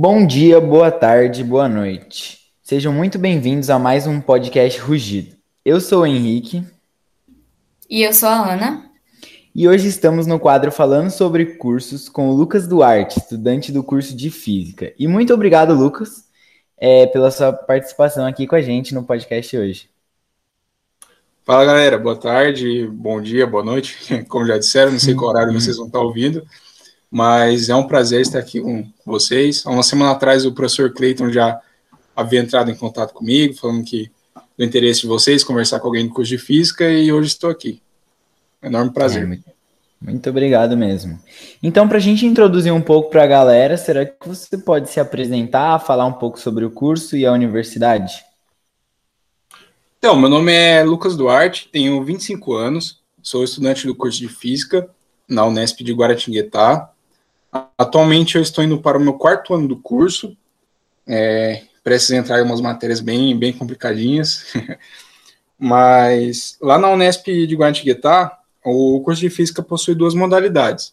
Bom dia, boa tarde, boa noite. Sejam muito bem-vindos a mais um podcast Rugido. Eu sou o Henrique. E eu sou a Ana. E hoje estamos no quadro falando sobre cursos com o Lucas Duarte, estudante do curso de Física. E muito obrigado, Lucas, é, pela sua participação aqui com a gente no podcast hoje. Fala galera, boa tarde, bom dia, boa noite. Como já disseram, não sei qual horário vocês vão estar ouvindo, mas é um prazer estar aqui com vocês. Há uma semana atrás o professor Clayton já havia entrado em contato comigo, falando que do interesse de vocês, conversar com alguém do curso de física, e hoje estou aqui. Enorme prazer. É, muito obrigado mesmo. Então, para a gente introduzir um pouco para a galera, será que você pode se apresentar, falar um pouco sobre o curso e a universidade? Então, meu nome é Lucas Duarte, tenho 25 anos, sou estudante do curso de Física na Unesp de Guaratinguetá. Atualmente eu estou indo para o meu quarto ano do curso, é, preciso entrar em umas matérias bem, bem complicadinhas, mas lá na Unesp de Guaratinguetá, o curso de Física possui duas modalidades,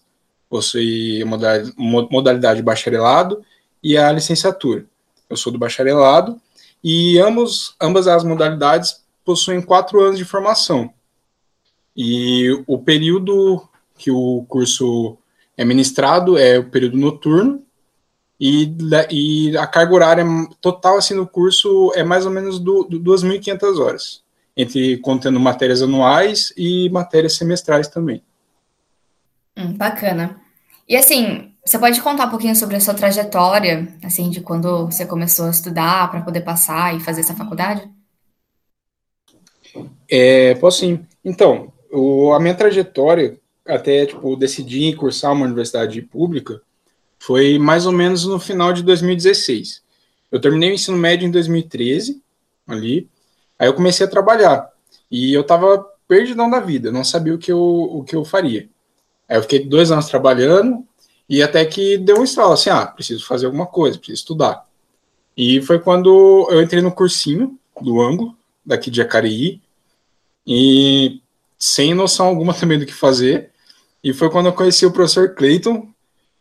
possui modalidade, modalidade bacharelado e a licenciatura. Eu sou do bacharelado e ambos, ambas as modalidades possuem quatro anos de formação. E o período que o curso é ministrado é o período noturno, e, e a carga horária total assim, no curso é mais ou menos do, do 2.500 horas, entre contendo matérias anuais e matérias semestrais também. Hum, bacana. E assim, você pode contar um pouquinho sobre a sua trajetória, assim, de quando você começou a estudar para poder passar e fazer essa faculdade? É, posso sim. Então, o, a minha trajetória, até, tipo, decidir cursar uma universidade pública, foi mais ou menos no final de 2016. Eu terminei o ensino médio em 2013, ali, aí eu comecei a trabalhar, e eu tava perdidão da vida, não sabia o que eu, o que eu faria. Aí eu fiquei dois anos trabalhando, e até que deu um estralo, assim, ah, preciso fazer alguma coisa, preciso estudar. E foi quando eu entrei no cursinho do ângulo, daqui de Jacareí, e sem noção alguma também do que fazer. E foi quando eu conheci o professor Clayton,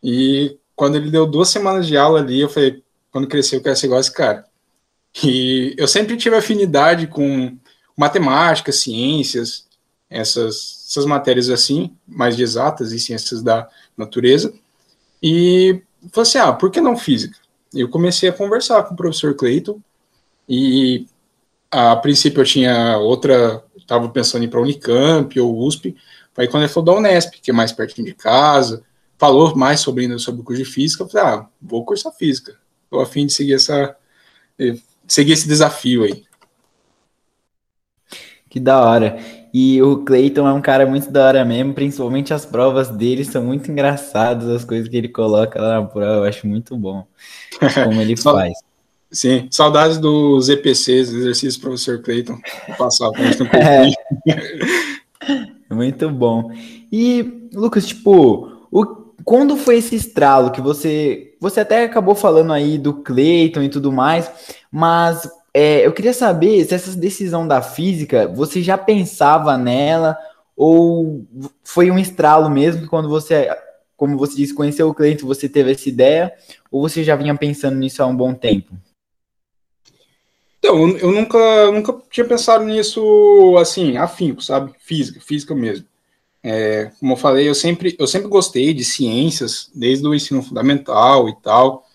e quando ele deu duas semanas de aula ali, eu falei, quando crescer eu quero ser igual esse cara. E eu sempre tive afinidade com matemática, ciências, essas, essas matérias assim, mais de exatas e ciências da natureza. E falei assim, ah, por que não física? Eu comecei a conversar com o professor Clayton e a princípio eu tinha outra, estava pensando em ir para a Unicamp ou USP, aí quando ele falou da Unesp, que é mais pertinho de casa, falou mais sobre, sobre o curso de física, eu falei, ah, vou cursar física, estou a fim de seguir essa, seguir esse desafio aí. Que da hora. E o Clayton é um cara muito da hora mesmo, principalmente as provas dele são muito engraçadas, as coisas que ele coloca lá na prova, eu acho muito bom como ele faz. Sim, saudades dos EPCs, exercícios do professor Clayton, passava é. Muito bom. E, Lucas, tipo, o, quando foi esse estralo que você. Você até acabou falando aí do Clayton e tudo mais, mas é, eu queria saber se essa decisão da física, você já pensava nela ou foi um estralo mesmo quando você, como você disse, conheceu o cliente, você teve essa ideia ou você já vinha pensando nisso há um bom tempo? Então, eu nunca, nunca tinha pensado nisso assim, afinco, sabe? Física, física mesmo. É, como eu falei, eu sempre, eu sempre gostei de ciências, desde o ensino fundamental e tal.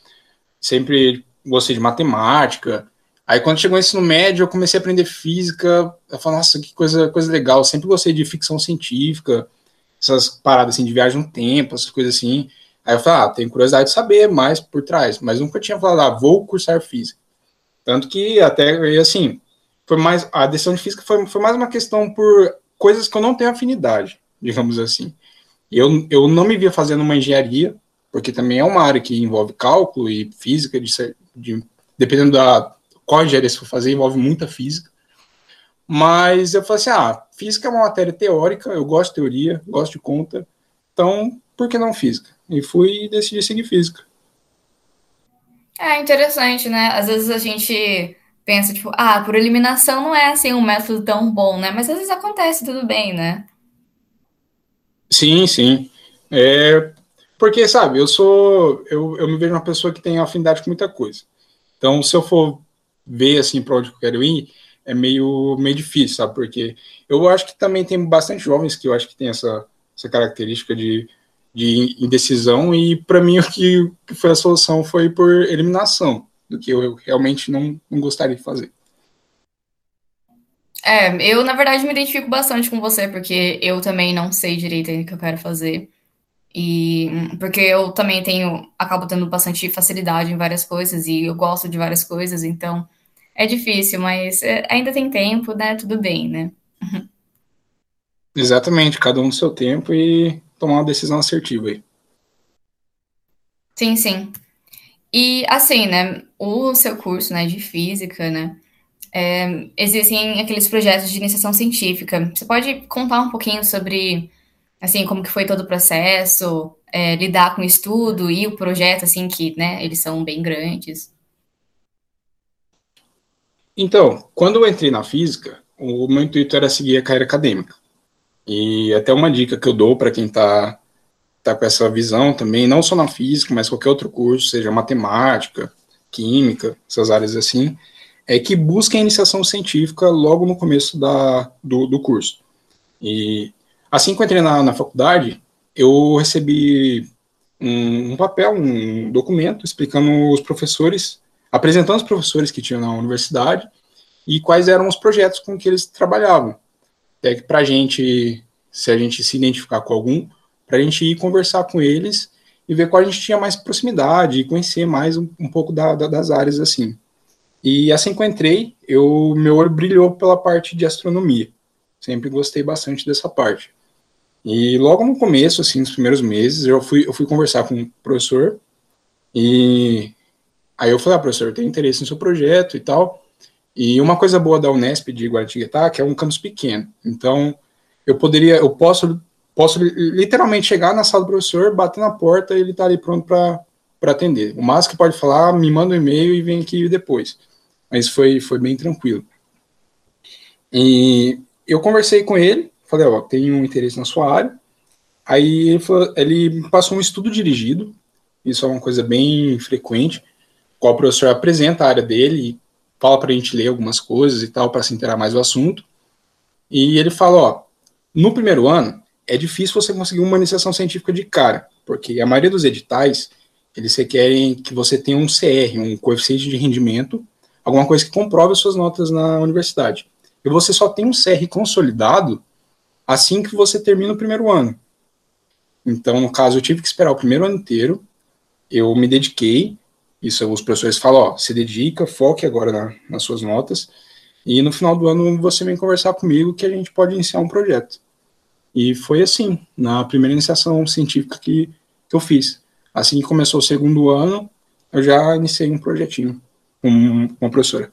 Sempre gostei de matemática, Aí quando chegou o ensino médio, eu comecei a aprender física. Eu falei, nossa, que coisa, coisa legal. Eu sempre gostei de ficção científica, essas paradas assim de viagem no tempo, essas coisas assim. Aí eu falei, ah, tenho curiosidade de saber mais por trás, mas nunca tinha falado, ah, vou cursar física. Tanto que até, assim, foi mais, a decisão de física foi, foi mais uma questão por coisas que eu não tenho afinidade, digamos assim. Eu, eu não me via fazendo uma engenharia, porque também é uma área que envolve cálculo e física, de, de dependendo da, qual engenharia você for fazer, envolve muita física. Mas eu falei assim: ah, física é uma matéria teórica, eu gosto de teoria, gosto de conta, então por que não física? E fui e decidi seguir física. É interessante, né? Às vezes a gente pensa, tipo, ah, por eliminação não é assim um método tão bom, né? Mas às vezes acontece, tudo bem, né? Sim, sim. É, Porque, sabe, eu sou. Eu, eu me vejo uma pessoa que tem afinidade com muita coisa. Então, se eu for ver assim para onde eu quero ir, é meio, meio difícil, sabe? Porque eu acho que também tem bastante jovens que eu acho que tem essa, essa característica de, de indecisão, e para mim o que, foi a solução foi por eliminação, do que eu realmente não, não gostaria de fazer. É, eu na verdade me identifico bastante com você, porque eu também não sei direito o que eu quero fazer. E porque eu também tenho, acabo tendo bastante facilidade em várias coisas e eu gosto de várias coisas, então é difícil, mas é, ainda tem tempo, né? Tudo bem, né? Exatamente, cada um no seu tempo e tomar uma decisão assertiva aí. Sim, sim. E assim, né? O seu curso, né, de física, né? É, existem aqueles projetos de iniciação científica. Você pode contar um pouquinho sobre, assim, como que foi todo o processo, é, lidar com o estudo e o projeto, assim, que, né, eles são bem grandes. Então, quando eu entrei na física, o meu intuito era seguir a carreira acadêmica. E até uma dica que eu dou para quem está tá com essa visão também, não só na física, mas qualquer outro curso, seja matemática, química, essas áreas assim, é que busque a iniciação científica logo no começo da, do, do curso. E assim que eu entrei na, na faculdade, eu recebi um, um, papel, um documento explicando os professores apresentando os professores que tinham na universidade e quais eram os projetos com que eles trabalhavam. É que para a gente, se a gente se identificar com algum, para a gente ir conversar com eles e ver qual a gente tinha mais proximidade e conhecer mais um, um pouco da, da, das áreas assim. E assim que eu entrei, eu, meu olho brilhou pela parte de astronomia. Sempre gostei bastante dessa parte. E logo no começo, assim, nos primeiros meses, eu fui, eu fui conversar com o professor e Aí eu falei, ah, professor, eu tenho interesse no seu projeto e tal. E uma coisa boa da Unesp de Guaratinguetá, que é um campus pequeno. Então, eu poderia, eu posso, posso literalmente chegar na sala do professor, bater na porta e ele tá ali pronto para atender. O máximo que pode falar, me manda um e-mail e vem aqui depois. Mas foi, foi bem tranquilo. E eu conversei com ele, falei, ó, tenho um interesse na sua área. Aí ele, falou, ele passou um estudo dirigido, isso é uma coisa bem frequente qual o professor apresenta a área dele fala para a gente ler algumas coisas e tal, para se interar mais do assunto. E ele fala, ó, no primeiro ano, é difícil você conseguir uma iniciação científica de cara, porque a maioria dos editais, eles requerem que você tenha um CR, um coeficiente de rendimento, alguma coisa que comprove as suas notas na universidade. E você só tem um CR consolidado assim que você termina o primeiro ano. Então, no caso, eu tive que esperar o primeiro ano inteiro, eu me dediquei, isso os professores falam, ó, se dedica, foque agora na, nas suas notas, e no final do ano você vem conversar comigo que a gente pode iniciar um projeto. E foi assim, na primeira iniciação científica que, que eu fiz. Assim que começou o segundo ano, eu já iniciei um projetinho com uma professora.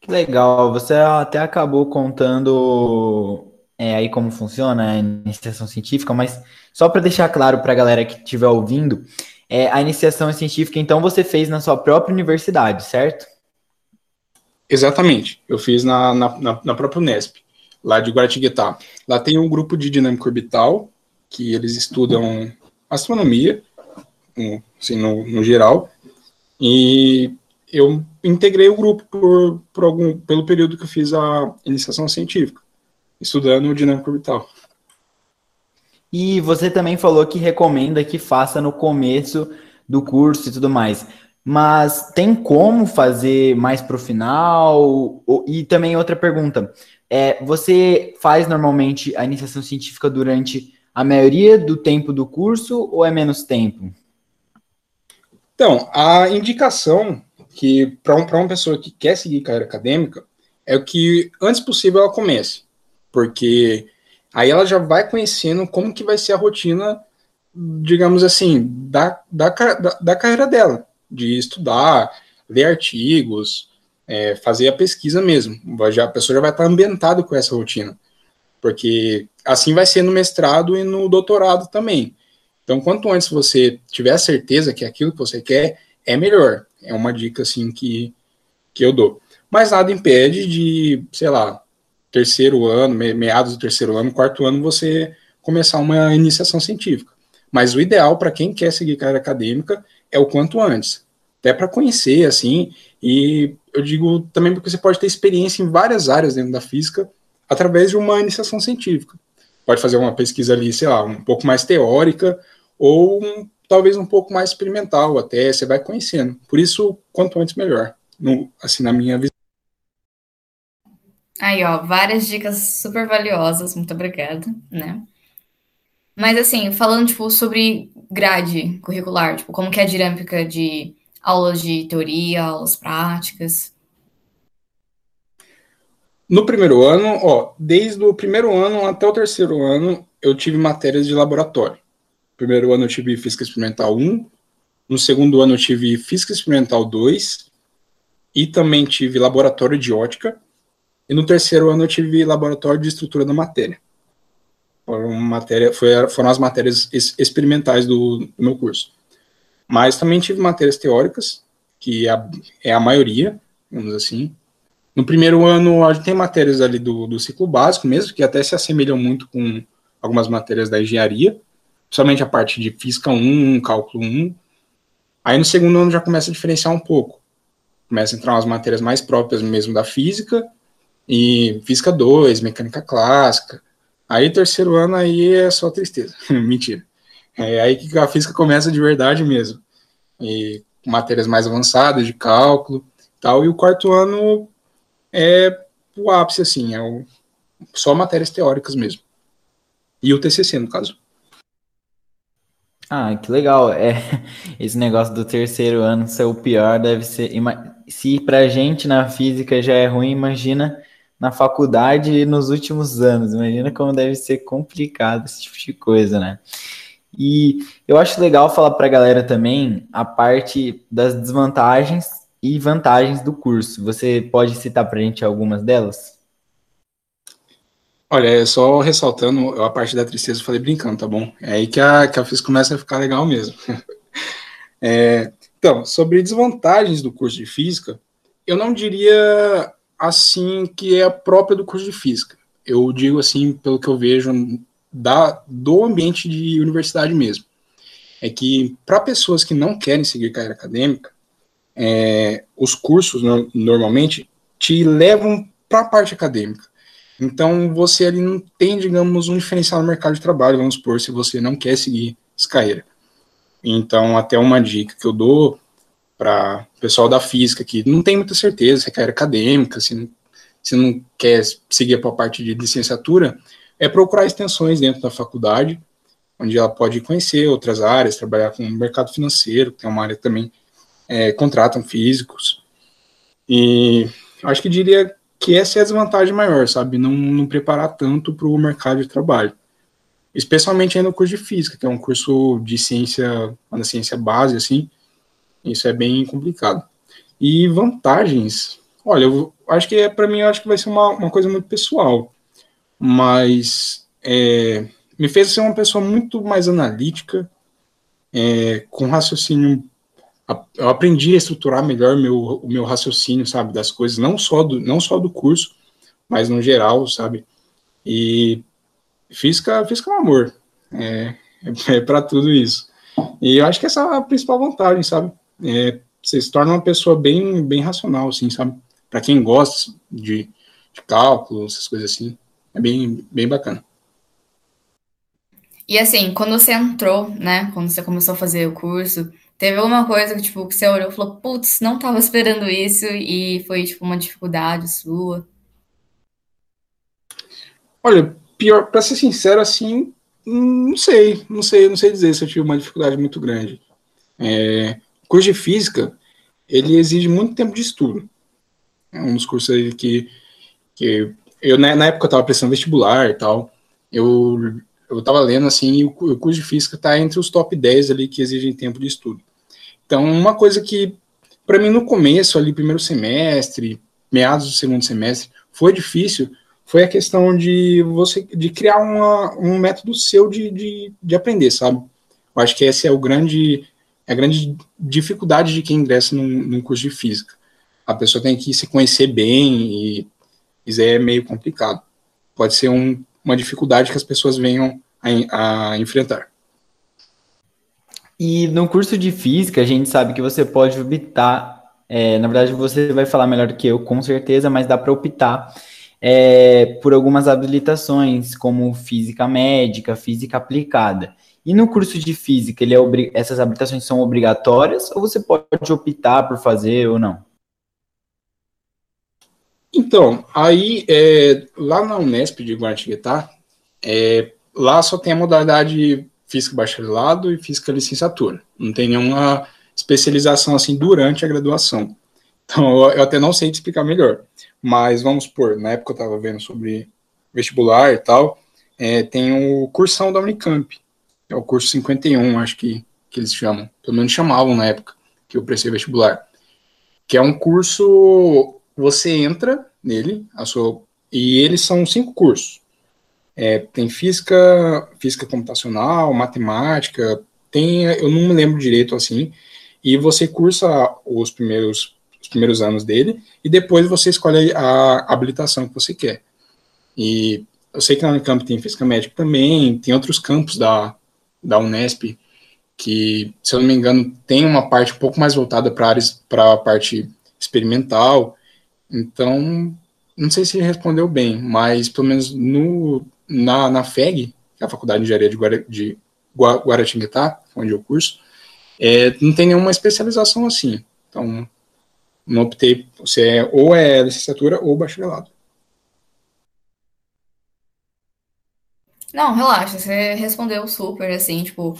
Que legal, você até acabou contando é, aí como funciona a iniciação científica, mas só para deixar claro para a galera que estiver ouvindo, é, a iniciação científica, então, você fez na sua própria universidade, certo? Exatamente. Eu fiz na, na, na, na própria Unesp, lá de Guaratinguetá. Lá tem um grupo de dinâmica orbital, que eles estudam astronomia, assim, no, no geral, e eu integrei o grupo por, por algum, pelo período que eu fiz a iniciação científica, estudando dinâmica orbital. E você também falou que recomenda que faça no começo do curso e tudo mais. Mas tem como fazer mais para o final? E também outra pergunta: é, você faz normalmente a iniciação científica durante a maioria do tempo do curso ou é menos tempo? Então, a indicação que para um, uma pessoa que quer seguir carreira acadêmica é que antes possível ela comece, porque Aí ela já vai conhecendo como que vai ser a rotina, digamos assim, da, da, da, carreira dela, de estudar, ler artigos, é, fazer a pesquisa mesmo. Já, a pessoa já vai estar ambientada com essa rotina. Porque assim vai ser no mestrado e no doutorado também. Então, quanto antes você tiver a certeza que é aquilo que você quer, é melhor. É uma dica assim que, que eu dou. Mas nada impede de, sei lá, terceiro ano, meados do terceiro ano, quarto ano, você começar uma iniciação científica. Mas o ideal para quem quer seguir carreira acadêmica é o quanto antes, até para conhecer, assim, e eu digo também porque você pode ter experiência em várias áreas dentro da física através de uma iniciação científica. Pode fazer uma pesquisa ali, sei lá, um pouco mais teórica ou um, talvez um pouco mais experimental, até você vai conhecendo. Por isso, quanto antes melhor, no, assim, na minha visão. Aí, ó, várias dicas super valiosas, muito obrigada, né? Mas assim, falando tipo sobre grade curricular, tipo, como que é a dinâmica de aulas de teoria, aulas práticas? No primeiro ano, ó, desde o primeiro ano até o terceiro ano, eu tive matérias de laboratório. No primeiro ano eu tive Física Experimental 1, no segundo ano eu tive Física Experimental 2 e também tive Laboratório de Ótica, e no terceiro ano eu tive Laboratório de Estrutura da Matéria. Foram, matéria, foi, foram as matérias experimentais do, do, meu curso. Mas também tive matérias teóricas, que é, é a maioria, vamos assim. No primeiro ano, a gente tem matérias ali do, do ciclo básico mesmo, que até se assemelham muito com algumas matérias da engenharia, somente a parte de física 1, cálculo 1. Aí no segundo ano já começa a diferenciar um pouco. Começa a entrar umas matérias mais próprias mesmo da física, e física 2, mecânica clássica, Aí, terceiro ano, aí é só tristeza. Mentira. É aí que a física começa de verdade mesmo. E matérias mais avançadas, de cálculo tal. E o quarto ano é o ápice, assim, é o, só matérias teóricas mesmo. E o TCC, no caso. Ah, que legal. É, esse negócio do terceiro ano ser o pior deve ser. Se pra gente na física já é ruim, imagina na faculdade nos últimos anos. Imagina como deve ser complicado esse tipo de coisa, né? E eu acho legal falar para a galera também a parte das desvantagens e vantagens do curso. Você pode citar para a gente algumas delas? Olha, é só ressaltando a parte da tristeza, eu falei brincando, tá bom? É aí que a, que a FIS começa a ficar legal mesmo. é, então, sobre desvantagens do curso de física, eu não diria assim que é a própria do curso de física. Eu digo assim, pelo que eu vejo da, do ambiente de universidade mesmo. É que para pessoas que não querem seguir carreira acadêmica, é, os cursos no, normalmente te levam para a parte acadêmica. Então você ali não tem, digamos, um diferencial no mercado de trabalho, vamos supor, se você não quer seguir essa carreira. Então, até uma dica que eu dou para pessoal da física que não tem muita certeza se é carreira acadêmica, se não, se não quer seguir para a parte de licenciatura, é procurar extensões dentro da faculdade, onde ela pode conhecer outras áreas, trabalhar com o mercado financeiro, tem uma área também é, contratam físicos. E acho que diria que essa é a desvantagem maior, sabe? Não, não preparar tanto para o mercado de trabalho. Especialmente aí no curso de física, que é um curso de ciência, uma ciência base, assim, isso é bem complicado. E vantagens, olha, eu acho que é para mim, acho que vai ser uma, uma coisa muito pessoal, mas é, me fez ser uma pessoa muito mais analítica, é, com raciocínio. Eu aprendi a estruturar melhor meu, o meu raciocínio, sabe, das coisas, não só do, não só do curso, mas no geral, sabe. E física, física é um amor, é, é, é para tudo isso. E eu acho que essa é a principal vantagem, sabe? É, você se torna uma pessoa bem, bem racional, assim, sabe? Para quem gosta de, de cálculo, essas coisas assim, é bem, bem bacana. E assim, quando você entrou, né, quando você começou a fazer o curso, teve alguma coisa que, tipo, que você olhou e falou, putz, não tava esperando isso e foi, tipo, uma dificuldade sua? Olha, pior, pra ser sincero, assim, não sei, não sei, não sei dizer se eu tive uma dificuldade muito grande. É, curso de física, ele exige muito tempo de estudo. É um dos cursos que, que eu, na, na época, eu estava prestando vestibular e tal, eu eu estava lendo assim, e o, o curso de física está entre os top 10 ali que exigem tempo de estudo. Então, uma coisa que, para mim, no começo, ali, primeiro semestre, meados do segundo semestre, foi difícil, foi a questão de você de criar uma, um método seu de, de, de aprender, sabe? Eu acho que esse é o grande é a grande dificuldade de quem ingressa num, num, curso de física. A pessoa tem que se conhecer bem e isso é meio complicado. Pode ser um, uma dificuldade que as pessoas venham a, a enfrentar. E no curso de física, a gente sabe que você pode optar. É, na verdade, você vai falar melhor do que eu, com certeza, mas dá para optar é, por algumas habilitações, como física médica, física aplicada. E no curso de física, ele é essas habilitações são obrigatórias ou você pode optar por fazer ou não? Então, aí é, lá na Unesp de Guaratinguetá, é, lá só tem a modalidade física bacharelado e física licenciatura. Não tem nenhuma especialização assim durante a graduação. Então, eu até não sei te explicar melhor. Mas vamos supor, na época eu estava vendo sobre vestibular e tal, é, tem o cursão da Unicamp, é o curso 51, acho que, que eles chamam, pelo menos chamavam na época que eu prestei vestibular, que é um curso, você entra nele, a sua, e eles são cinco cursos. É, tem física, física computacional, matemática, tem, eu não me lembro direito assim, e você cursa os primeiros, os primeiros anos dele, e depois você escolhe a habilitação que você quer. E eu sei que na Unicamp tem física médica também, tem outros campos da, da Unesp, que, se eu não me engano, tem uma parte um pouco mais voltada para a parte experimental. Então, não sei se respondeu bem, mas pelo menos no, na, na FEG, que é a Faculdade de Engenharia de, Guara, de Guaratinguetá, onde eu curso, é, não tem nenhuma especialização assim. Então, não optei, você é, ou é licenciatura ou bacharelado. Não, relaxa, você respondeu super, assim, tipo,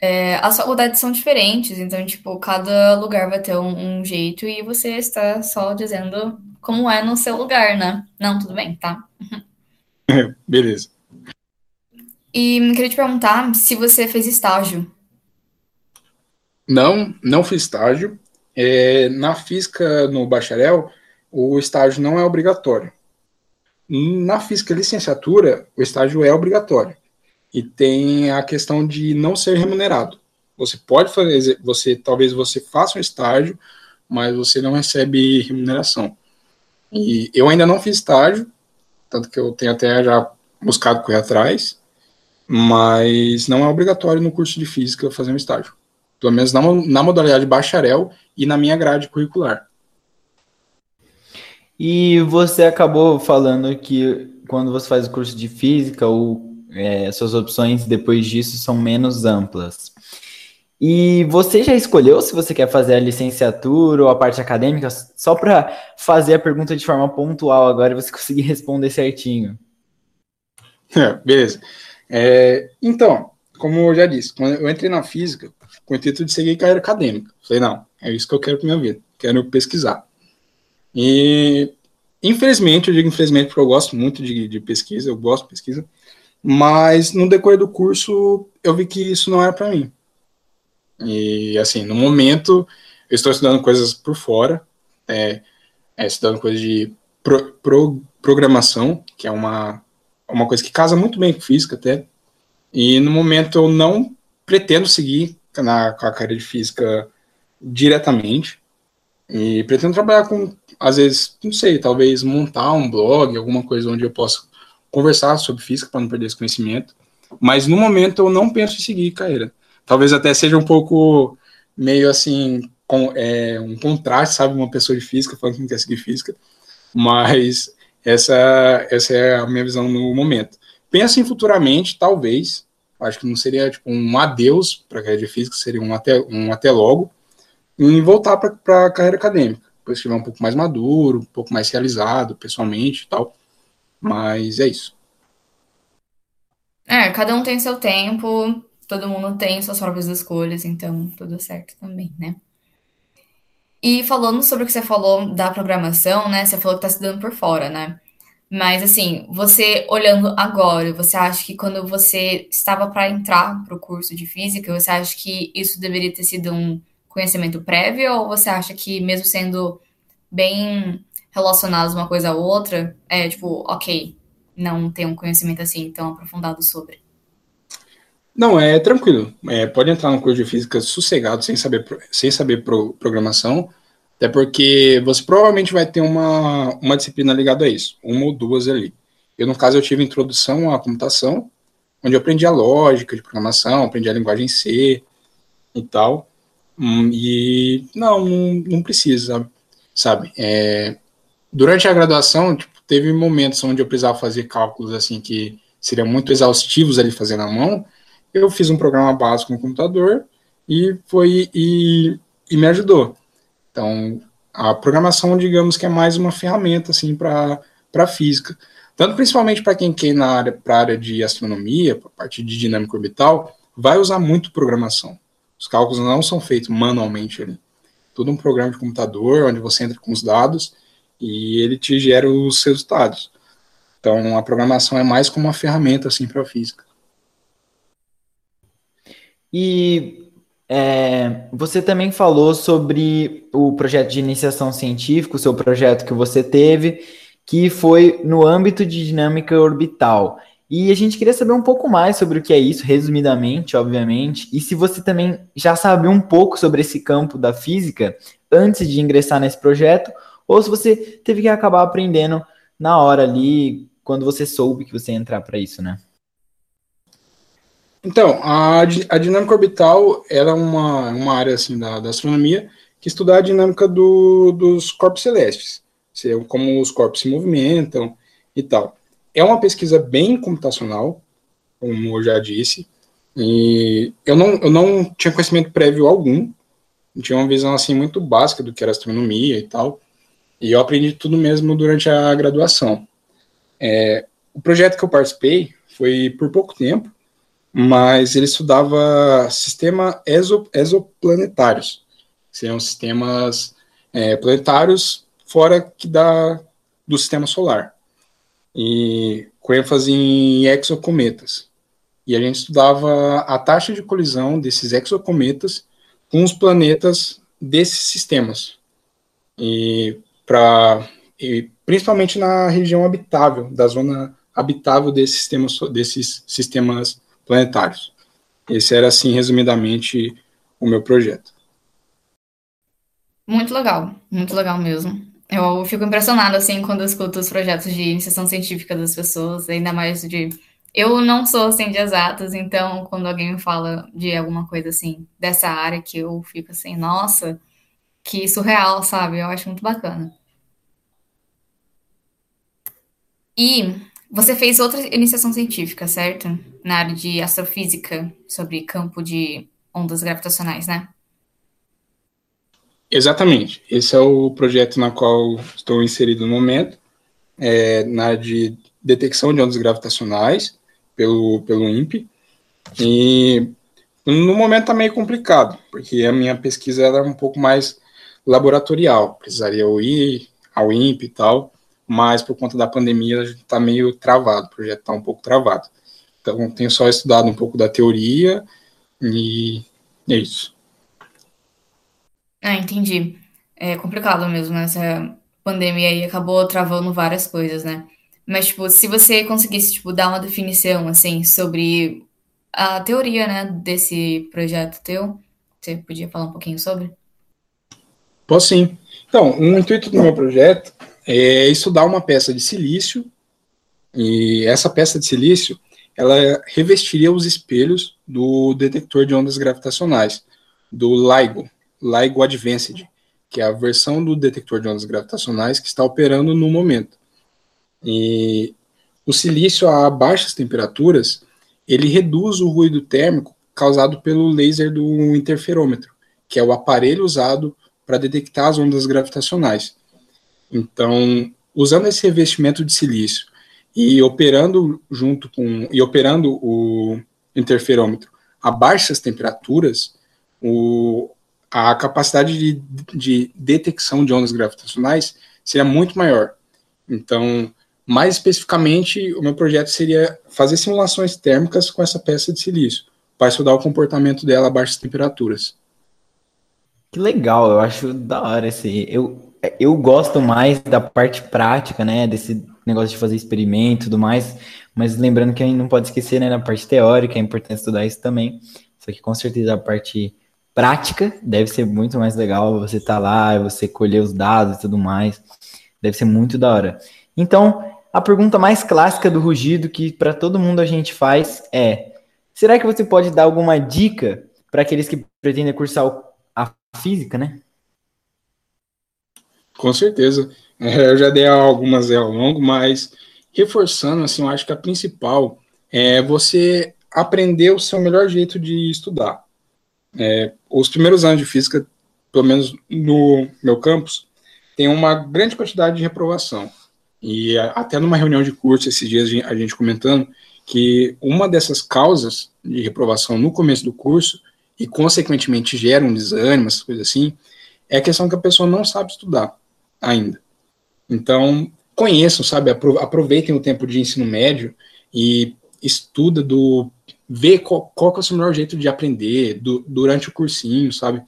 é, as faculdades são diferentes, então, tipo, cada lugar vai ter um, um jeito e você está só dizendo como é no seu lugar, né? Não, tudo bem, tá? Beleza. E queria te perguntar se você fez estágio. Não, não fiz estágio. É, na física, no bacharel, o estágio não é obrigatório. Na física licenciatura, o estágio é obrigatório. E tem a questão de não ser remunerado. Você pode fazer, você talvez você faça um estágio, mas você não recebe remuneração. E eu ainda não fiz estágio, tanto que eu tenho até já buscado correr atrás, mas não é obrigatório no curso de física fazer um estágio. Pelo menos na, na modalidade bacharel e na minha grade curricular. E você acabou falando que quando você faz o curso de física, é, suas opções depois disso são menos amplas. E você já escolheu se você quer fazer a licenciatura ou a parte acadêmica? Só para fazer a pergunta de forma pontual agora você conseguir responder certinho. É, beleza. É, então, como eu já disse, quando eu entrei na física, com o intuito de seguir carreira acadêmica. Falei, não, é isso que eu quero para minha vida. Quero pesquisar. E, infelizmente, eu digo infelizmente porque eu gosto muito de, de pesquisa, eu gosto de pesquisa, mas no decorrer do curso eu vi que isso não era para mim. E, assim, no momento, eu estou estudando coisas por fora, é, é, estudando coisas de pro, pro, programação, que é uma, uma coisa que casa muito bem com física até, e no momento eu não pretendo seguir na, com a carreira de física diretamente, e pretendo trabalhar com às vezes, não sei, talvez montar um blog, alguma coisa onde eu possa conversar sobre física para não perder esse conhecimento. Mas no momento eu não penso em seguir carreira. Talvez até seja um pouco meio assim, com, é, um contraste, sabe? Uma pessoa de física falando que não quer seguir física. Mas essa, essa é a minha visão no momento. Penso em futuramente, talvez, acho que não seria tipo um adeus para a carreira de física, seria um até, um até logo, em voltar para a carreira acadêmica depois estiver um pouco mais maduro, um pouco mais realizado pessoalmente e tal. Mas é isso. É, cada um tem seu tempo, todo mundo tem suas próprias escolhas, então tudo certo também, né? E falando sobre o que você falou da programação, né? Você falou que tá estudando por fora, né? Mas assim, você olhando agora, você acha que quando você estava para entrar para o curso de física, você acha que isso deveria ter sido um conhecimento prévio ou você acha que mesmo sendo bem relacionados uma coisa a outra, é tipo, ok, não tem um conhecimento assim tão aprofundado sobre? Não, é tranquilo. É, pode entrar no curso de física sossegado, sem saber, sem saber pro, programação, até porque você provavelmente vai ter uma, uma disciplina ligada a isso, uma ou duas ali. Eu, no caso, eu tive introdução à computação, onde eu aprendi a lógica de programação, aprendi a linguagem C, e tal. Hum, e não, não, precisa, sabe? É, durante a graduação, tipo, teve momentos onde eu precisava fazer cálculos assim que seriam muito exaustivos ali fazer na mão. Eu fiz um programa básico no computador e foi e, e me ajudou. Então, a programação, digamos que é mais uma ferramenta assim para para física. Tanto principalmente para quem quer na área para área de astronomia, para a parte de dinâmica orbital, vai usar muito programação. Os cálculos não são feitos manualmente ali. Tudo um programa de computador, onde você entra com os dados e ele te gera os resultados. Então, a programação é mais como uma ferramenta assim para a física. E é, você também falou sobre o projeto de iniciação científica, o seu projeto que você teve, que foi no âmbito de dinâmica orbital. E a gente queria saber um pouco mais sobre o que é isso, resumidamente, obviamente, e se você também já sabe um pouco sobre esse campo da física antes de ingressar nesse projeto, ou se você teve que acabar aprendendo na hora ali, quando você soube que você ia entrar para isso, né? Então, a, a dinâmica orbital era uma, uma área assim da, da astronomia que estuda a dinâmica do, dos corpos celestes, como os corpos se movimentam e tal. É uma pesquisa bem computacional, como eu já disse, e eu não, eu não tinha conhecimento prévio algum, tinha uma visão assim muito básica do que era astronomia e tal, e eu aprendi tudo mesmo durante a graduação. É, o projeto que eu participei foi por pouco tempo, mas ele estudava sistemas exo, exoplanetários, seriam sistemas é, planetários fora que da, do sistema solar e com ênfase em exocometas. E a gente estudava a taxa de colisão desses exocometas com os planetas desses sistemas. E, pra, e principalmente na região habitável, da zona habitável desses sistemas, desses sistemas planetários. Esse era, assim, resumidamente, o meu projeto. Muito legal, muito legal mesmo. Eu fico impressionada, assim, quando eu escuto os projetos de iniciação científica das pessoas, ainda mais de. Eu não sou, assim, de exatas, então, quando alguém me fala de alguma coisa, assim, dessa área, que eu fico assim, nossa, que surreal, sabe? Eu acho muito bacana. E você fez outra iniciação científica, certo? Na área de astrofísica, sobre campo de ondas gravitacionais, né? Exatamente. Esse é o projeto na qual estou inserido no momento, é, na área de detecção de ondas gravitacionais pelo, pelo INPE. E no momento está meio complicado, porque a minha pesquisa era um pouco mais laboratorial, precisaria eu ir ao INPE e tal, mas por conta da pandemia está meio travado, o projeto está um pouco travado. Então tenho só estudado um pouco da teoria e é isso. Ah, entendi. É complicado mesmo, né? Essa pandemia aí acabou travando várias coisas, né? Mas, tipo, se você conseguisse, tipo, dar uma definição, assim, sobre a teoria, né, desse projeto teu, você podia falar um pouquinho sobre? Posso sim. Então, o intuito do meu projeto é estudar uma peça de silício, e essa peça de silício, ela revestiria os espelhos do detector de ondas gravitacionais, do LIGO, LIGO Advanced, que é a versão do detector de ondas gravitacionais que está operando no momento. E o silício a baixas temperaturas, ele reduz o ruído térmico causado pelo laser do interferômetro, que é o aparelho usado para detectar as ondas gravitacionais. Então, usando esse revestimento de silício e operando junto com e operando o interferômetro a baixas temperaturas, o, a capacidade de, de detecção de ondas gravitacionais seria muito maior. Então, mais especificamente, o meu projeto seria fazer simulações térmicas com essa peça de silício, para estudar o comportamento dela a baixas temperaturas. Que legal, eu acho da hora esse. Eu, eu gosto mais da parte prática, né? Desse negócio de fazer experimento e tudo mais. Mas lembrando que a gente não pode esquecer, né? Na parte teórica, é importante estudar isso também. Só que com certeza a parte prática, deve ser muito mais legal você estar tá lá, você colher os dados e tudo mais. Deve ser muito da hora. Então, a pergunta mais clássica do rugido que para todo mundo a gente faz é: será que você pode dar alguma dica para aqueles que pretendem cursar a física, né? Com certeza. É, eu já dei algumas ao longo, mas reforçando, assim, eu acho que a principal é você aprender o seu melhor jeito de estudar. É, os primeiros anos de física, pelo menos no meu campus, tem uma grande quantidade de reprovação. E até numa reunião de curso esses dias a gente comentando que uma dessas causas de reprovação no começo do curso e consequentemente gera um desânimo, essas coisas assim, é a questão que a pessoa não sabe estudar ainda. Então, conheçam, sabe, aproveitem o tempo de ensino médio e estuda do vê qual, qual é o seu melhor jeito de aprender do, durante o cursinho, sabe?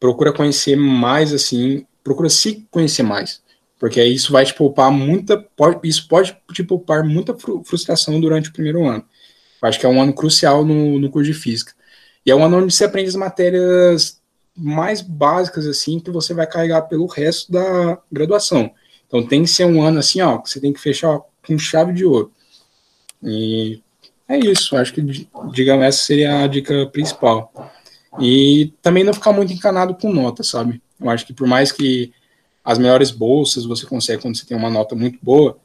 Procura conhecer mais assim, procura se conhecer mais, porque isso vai te poupar muita, pode, isso pode te poupar muita frustração durante o primeiro ano. Eu acho que é um ano crucial no, no curso de física. E é um ano onde você aprende as matérias mais básicas, assim, que você vai carregar pelo resto da graduação. Então tem que ser um ano assim, ó, que você tem que fechar com chave de ouro. E é isso, acho que, digamos, essa seria a dica principal. E também não ficar muito encanado com nota, sabe? Eu acho que por mais que as melhores bolsas você consegue quando você tem uma nota muito boa,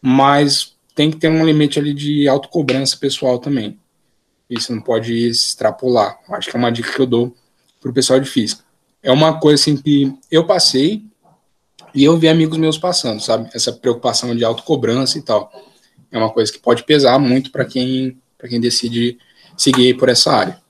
mas tem que ter um limite ali de autocobrança pessoal também. Isso não pode extrapolar. Eu acho que é uma dica que eu dou para o pessoal de física. É uma coisa assim que eu passei e eu vi amigos meus passando, sabe? Essa preocupação de autocobrança e tal é uma coisa que pode pesar muito para quem, quem decide seguir por essa área.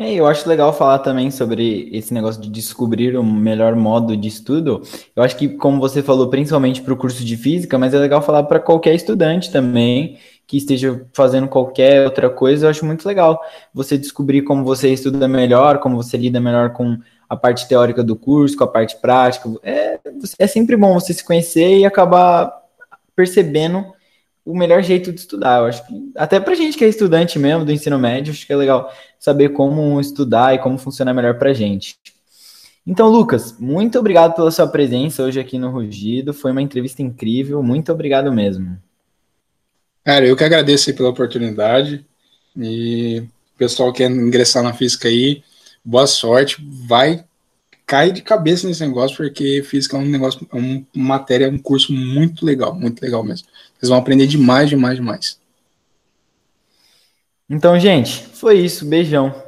É, eu acho legal falar também sobre esse negócio de descobrir o melhor modo de estudo. Eu acho que, como você falou, principalmente para o curso de física, mas é legal falar para qualquer estudante também que esteja fazendo qualquer outra coisa. Eu acho muito legal você descobrir como você estuda melhor, como você lida melhor com a parte teórica do curso, com a parte prática. É, é sempre bom você se conhecer e acabar percebendo o melhor jeito de estudar. Eu acho que até pra gente que é estudante mesmo do ensino médio, acho que é legal saber como estudar e como funciona melhor pra gente. Então, Lucas, muito obrigado pela sua presença hoje aqui no Rugido. Foi uma entrevista incrível. Muito obrigado mesmo. Cara, eu que agradeço pela oportunidade. E pessoal que quer ingressar na física aí, boa sorte. Vai cai de cabeça nesse negócio, porque física é um negócio, é uma matéria, um curso muito legal, muito legal mesmo. Vocês vão aprender demais, demais, demais. Então, gente, foi isso. Beijão.